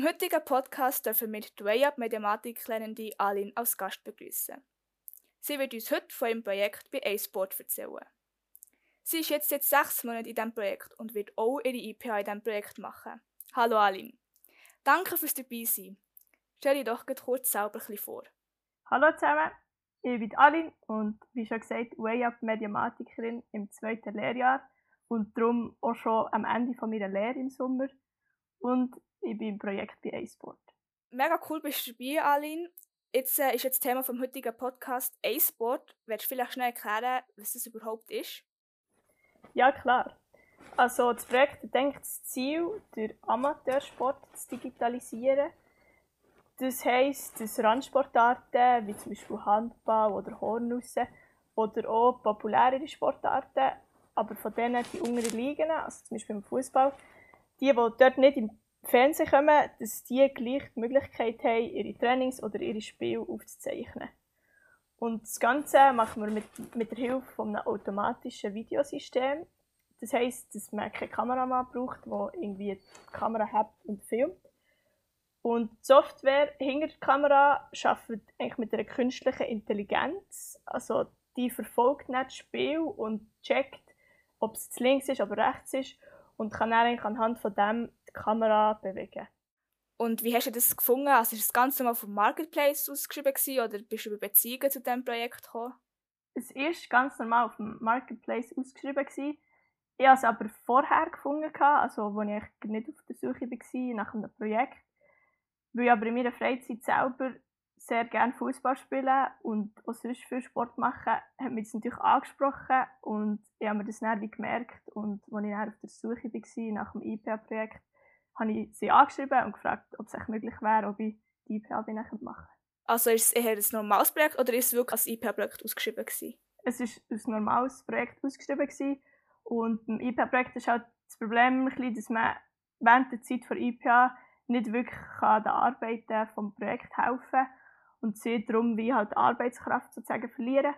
Im heutigen Podcast dürfen wir die Way Up Mathematik-Lernende Alin als Gast begrüßen. Sie wird uns heute von ihrem Projekt bei A-Sport erzählen. Sie ist jetzt, jetzt sechs Monate in diesem Projekt und wird auch ihre IPA in diesem Projekt machen. Hallo Alin. Danke fürs Dabeisein. Stell dich doch kurz selber vor. Hallo zusammen, ich bin Alin und wie schon gesagt, Way Up Mediamatikerin im zweiten Lehrjahr und darum auch schon am Ende meiner Lehre im Sommer. Und ich bin im Projekt bei A-Sport. Mega cool bist du dabei, Alin. Jetzt äh, ist jetzt Thema vom heutigen Podcast A-Sport. Willst du vielleicht schnell erklären, was das überhaupt ist? Ja, klar. Also das Projekt denkt das Ziel, den Amateursport zu digitalisieren. Das heisst, dass Randsportarten wie zum Beispiel Handball oder Hornussen oder auch populärere Sportarten, aber von denen die unteren Ligen, also zum Beispiel im Fußball, die, die dort nicht im Fernsehen kommen, dass die gleich die Möglichkeit haben, ihre Trainings oder ihre Spiele aufzuzeichnen. Und das Ganze machen wir mit, mit der Hilfe von einem automatischen Videosystem. Das heisst, dass man keine Kameramann braucht, der irgendwie die Kamera hat und filmt. Und die Software hinter der Kamera arbeitet eigentlich mit einer künstlichen Intelligenz. Also die verfolgt nicht das Spiel und checkt, ob es links ist oder rechts ist und kann dann eigentlich anhand von dem die Kamera bewegen. Und wie hast du das gefunden? Also ist das Ganze mal vom Marketplace ausgeschrieben gewesen, oder bist du über Beziehungen zu diesem Projekt gekommen? Es war ganz normal auf dem Marketplace ausgeschrieben. Gewesen. Ich habe es aber vorher gefunden, also als ich nicht auf der Suche war nach einem Projekt. Weil ich aber in meiner Freizeit selber sehr gerne Fußball spielen und auch sonst viel Sport machen, hat mich das natürlich angesprochen und ich habe mir das dann wie gemerkt und als ich dann auf der Suche war nach dem IPA-Projekt, habe ich sie angeschrieben und gefragt, ob es möglich wäre, ob ich die IPA machen Also ist es eher ein normales Projekt oder ist es wirklich als IPA-Projekt ausgeschrieben gewesen? Es war ein normales Projekt ausgeschrieben gewesen. und im IPA-Projekt ist halt das Problem, dass man während der Zeit von IPA nicht wirklich an den Arbeiten vom Projekt helfen kann und sie darum wie halt Arbeitskraft sozusagen verlieren.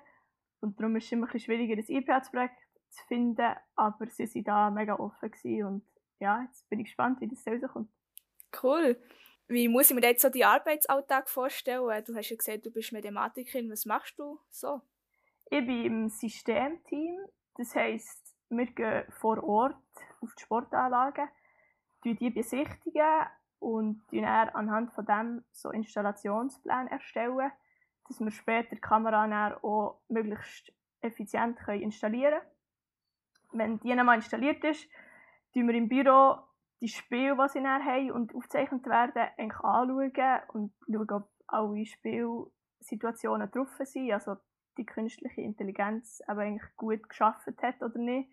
Und darum ist es immer ein bisschen schwieriger, das IPA-Projekt zu finden, aber sie waren da mega offen und ja, jetzt bin ich gespannt, wie das rauskommt. Cool. Wie muss ich mir jetzt so die Arbeitsalltag vorstellen? Du hast ja gesagt, du bist Mathematikerin. Was machst du so? Ich bin im Systemteam. Das heisst, wir gehen vor Ort auf die Sportanlagen, die besichtigen und dann anhand von dem so Installationspläne erstellen, dass wir später die Kamera auch möglichst effizient installieren können. Wenn die einmal installiert ist, schauen wir im Büro die Spiele, die sie dann haben und aufgezeichnet werden, anschauen und schauen, ob alle Spielsituationen drauf sind, also die künstliche Intelligenz aber eigentlich gut geschaffen hat oder nicht,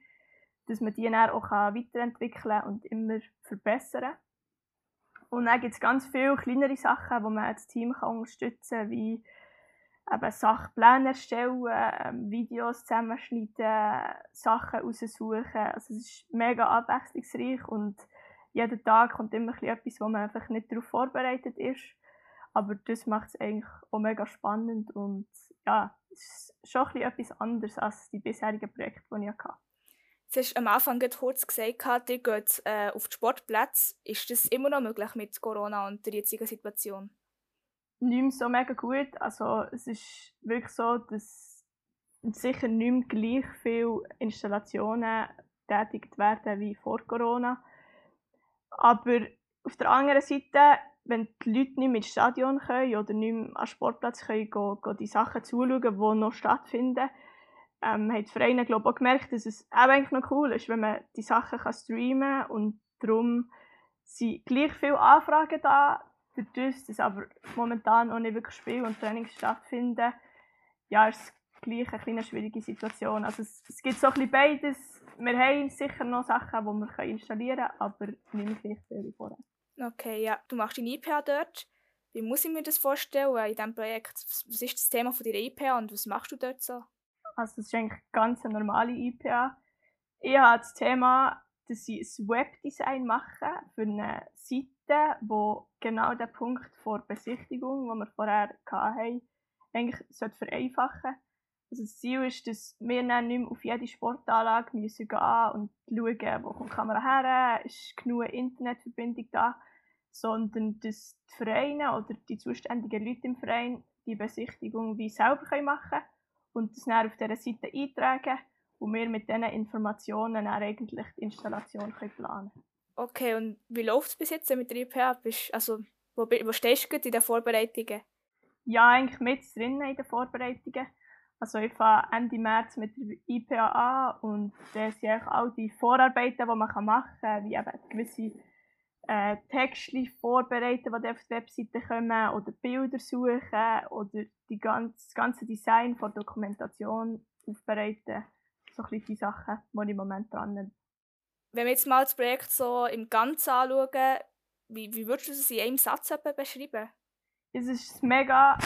dass man die dann auch weiterentwickeln und immer verbessern kann. Und dann gibt es ganz viele kleinere Sachen, wo man das Team kann unterstützen kann, wie eben Sachpläne erstellen, ähm, Videos zusammenschneiden, Sachen raussuchen. Also es ist mega abwechslungsreich und jeden Tag kommt immer etwas, wo man einfach nicht darauf vorbereitet ist. Aber das macht es eigentlich auch mega spannend und ja, es ist schon etwas anderes als die bisherigen Projekte, die ich hatte. Du hast am Anfang kurz gesagt, ihr geht äh, auf die Sportplätze. Ist das immer noch möglich mit Corona und der jetzigen Situation? Nicht mehr so mega gut. Also es ist wirklich so, dass sicher nicht mehr gleich viele Installationen tätigt werden wie vor Corona. Aber auf der anderen Seite, wenn die Leute nicht mehr ins Stadion können oder nicht mehr am Sportplatz können, gehen, gehen die Sachen zuschauen, die noch stattfinden, ähm, haben die Vereine glaube ich, auch gemerkt, dass es auch eigentlich noch cool ist, wenn man die Sachen streamen kann und darum sind gleich viele Anfragen da, dadurch, dass aber momentan auch nicht wirklich Spiel und Trainings stattfinden, ja, ist es gleich eine kleine schwierige Situation. Also es, es gibt so ein bisschen beides. Wir haben sicher noch Sachen, die wir installieren können, aber nicht gleich viel wie vorher. Okay, ja. Du machst deine IPA dort. Wie muss ich mir das vorstellen in diesem Projekt? Was ist das Thema von deiner IPA und was machst du dort so? Also es ist eigentlich ganz eine normale IPA. Ich habe das Thema, dass ich ein Webdesign mache für eine Seite, wo genau der Punkt vor Besichtigung, den wir vorher hatten, eigentlich vereinfachen sollte. Also das Ziel ist, dass wir dann nicht mehr auf jede Sportanlage müssen gehen und schauen, wo kommt die Kamera her, ist genug Internetverbindung da, sondern dass die Vereine oder die zuständigen Leute im Verein die Besichtigung wie selber machen können und das dann auf dieser Seite eintragen und wir mit diesen Informationen dann eigentlich die Installation können planen Okay, und wie läuft es bis jetzt mit der IPA? Also, wo, wo stehst du in den Vorbereitungen? Ja, eigentlich mit drinnen in den Vorbereitungen. Also ich fange Ende März mit der IPA an und das sind all die Vorarbeiten, die man machen kann, wie eben gewisse äh, Texte vorbereiten, die auf die Webseite kommen, oder Bilder suchen, oder die ganze, das ganze Design von Dokumentation aufbereiten. So ein die Sachen, die ich im Moment dran bin. Wenn wir jetzt mal das Projekt so im Ganzen anschauen, wie, wie würdest du es in einem Satz beschreiben? Es ist ein mega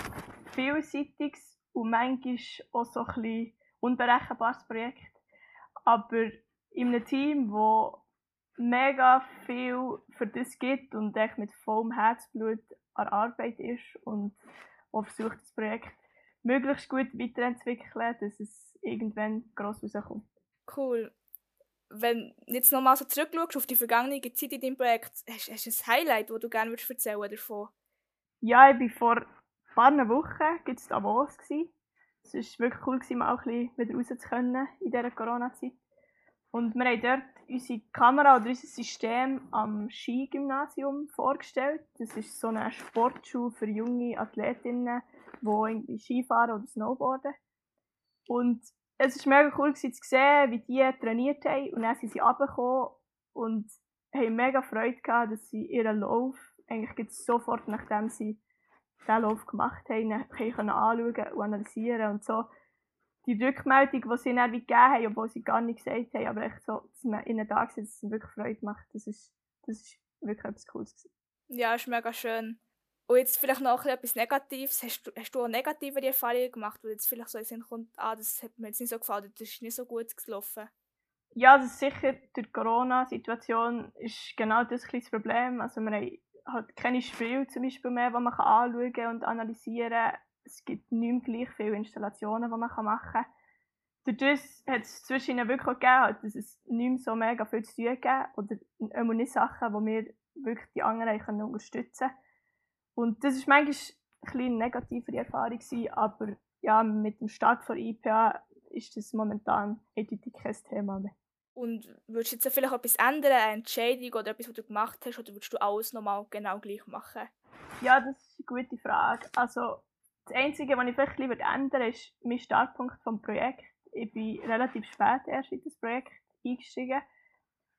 vielseitiges und manchmal auch so ein bisschen unberechenbares Projekt. Aber in einem Team, das mega viel für das gibt und echt mit vollem Herzblut an Arbeit ist und auch versucht, das Projekt möglichst gut weiterzuentwickeln, dass es irgendwann gross rauskommt. Cool. Wenn du jetzt nochmal so zurückschaust auf die vergangene Zeit in deinem Projekt, hast, hast du ein Highlight, das du gerne würdest erzählen davon? Ja, ich war vor ein paar Wochen gibt's Davos. Es war wirklich cool, mal ein bisschen wieder raus zu können in dieser Corona-Zeit. Und wir haben dort unsere Kamera oder unser System am Skigymnasium vorgestellt. Das ist so eine Sportschule für junge Athletinnen, die irgendwie Skifahren oder Snowboarden. Und es war mega cool zu sehen, wie die trainiert haben. Und dann sind sie runtergekommen und haben mega Freude gehabt, dass sie ihren Lauf eigentlich sofort, nachdem sie diesen Lauf gemacht haben, können anschauen und analysieren und so die Rückmeldung, die sie dann gegeben haben, obwohl sie gar nicht gesagt haben, aber echt so, dass man ihnen da sieht, dass es wirklich Freude macht, das ist, das ist wirklich etwas Cooles gewesen. Ja, ist mega schön. Und jetzt vielleicht noch etwas Negatives. Hast du, hast du auch negative Erfahrungen gemacht, wo jetzt vielleicht so in Sinn kommt, ah, das hat mir jetzt nicht so gefallen, das ist nicht so gut gelaufen? Ja, das ist sicher, durch die Corona-Situation ist genau das ein das Problem. Also haben halt keine Spiele zum Beispiel mehr, die man anschauen und analysieren kann es gibt nicht mehr gleich viele Installationen, die man machen kann. Durch das hat es zwischen ihnen wirklich auch gegeben, dass es nicht mehr so mega viel zu tun gibt oder immer nicht Sachen, die wir wirklich die anderen unterstützen können. Und das war manchmal eine eine negativere Erfahrung, gewesen, aber ja, mit dem Start von IPA ist das momentan eindeutig kein Thema mehr. Und würdest du jetzt vielleicht etwas ändern, eine Entscheidung oder etwas, was du gemacht hast, oder würdest du alles nochmal genau gleich machen? Ja, das ist eine gute Frage. Also das Einzige, was ich vielleicht lieber ändere, ist mein Startpunkt vom Projekt. Ich bin relativ spät erst in das Projekt eingestiegen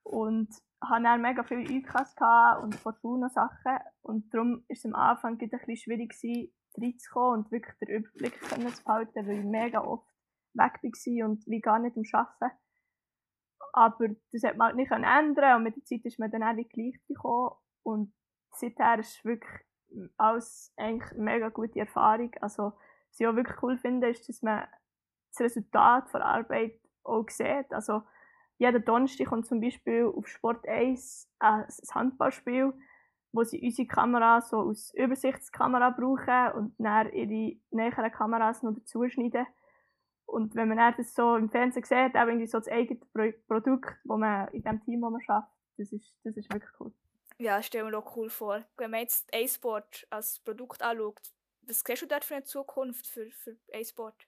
und hatte dann mega viele UKs und Fortuna-Sachen und darum war es am Anfang ein bisschen schwierig, reinzukommen und wirklich den Überblick zu behalten, weil ich mega oft weg war und wie gar nicht am Arbeiten. Aber das hat man halt nicht ändern und mit der Zeit ist man dann auch gleich gekommen und seither ist wirklich alles eigentlich eine mega gute Erfahrung. Also, was ich auch wirklich cool finde, ist, dass man das Resultat der Arbeit auch sieht. Also, jeden Donnerstag kommt zum Beispiel auf Sport 1 ein Handballspiel, wo sie unsere Kamera so als Übersichtskamera brauchen und dann ihre näheren Kameras noch dazu schneiden. Und wenn man dann das so im Fernsehen sieht, auch irgendwie so das eigene Produkt, das man in dem Team, wo man schafft, das ist, das ist wirklich cool. Ja, das stelle mir auch cool vor. Wenn man jetzt A-Sport als Produkt anschaut, was siehst du dort für eine Zukunft für, für A-Sport?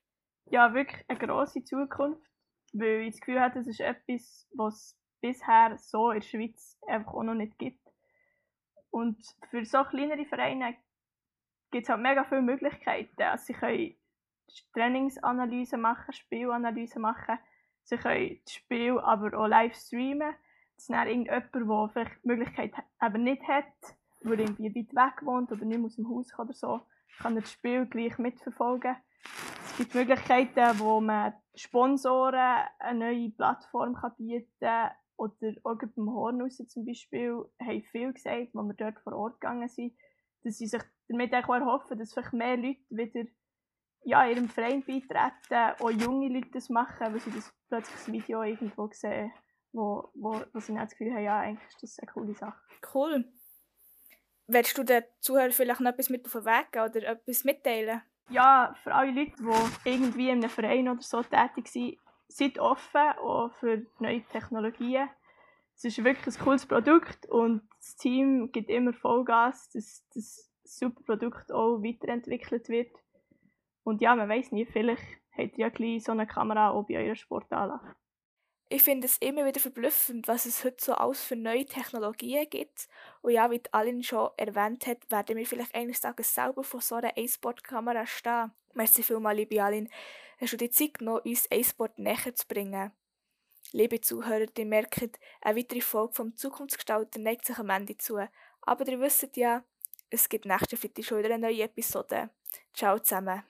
Ja, wirklich eine grosse Zukunft, weil ich das Gefühl habe, das ist etwas, was es bisher so in der Schweiz einfach auch noch nicht gibt. Und für so kleinere Vereine gibt es halt mega viele Möglichkeiten. Also sie können Trainingsanalyse machen, Spielanalyse machen, sie können das Spiel aber auch live streamen dass dann irgendjemand, der vielleicht die Möglichkeit eben nicht hat, der irgendwie weit weg wohnt oder nicht aus dem Haus kommt oder so, kann das Spiel gleich mitverfolgen. Gibt Möglichkeiten, wo man Sponsoren eine neue Plattform kann bieten kann. Oder auch beim Hornhaus zum Beispiel haben viele gesagt, als wir dort vor Ort gegangen sind, dass sie sich damit auch erhoffen, dass vielleicht mehr Leute wieder ja, ihrem Verein beitreten, auch junge Leute das machen, weil sie das plötzlich das Video irgendwo sehen wo, wo, wo sie das Gefühl haben, ja, eigentlich ist das eine coole Sache. Cool. Willst du den Zuhörern vielleicht noch etwas mit auf den Weg geben oder etwas mitteilen? Ja, für alle Leute, die irgendwie in einem Verein oder so tätig sind, seid offen auch für neue Technologien. es ist wirklich ein cooles Produkt und das Team gibt immer Vollgas, dass das super Produkt auch weiterentwickelt wird. Und ja, man weiß nie, vielleicht habt ihr ja gleich so eine Kamera auch bei eurer Sportanlage. Ich finde es immer wieder verblüffend, was es heute so alles für neue Technologien gibt. Und ja, wie Aline schon erwähnt hat, werden wir vielleicht eines Tages selber vor so einer A-Sport-Kamera stehen. Merci vielmals, liebe Aline, hast du die Zeit genommen, uns A-Sport näher zu bringen. Liebe Zuhörer, ihr merkt, eine weitere Folge vom Zukunftsgestalter neigt sich am Ende zu. Aber ihr wisst ja, es gibt nächste Freitag schon wieder eine neue Episode. Ciao zusammen.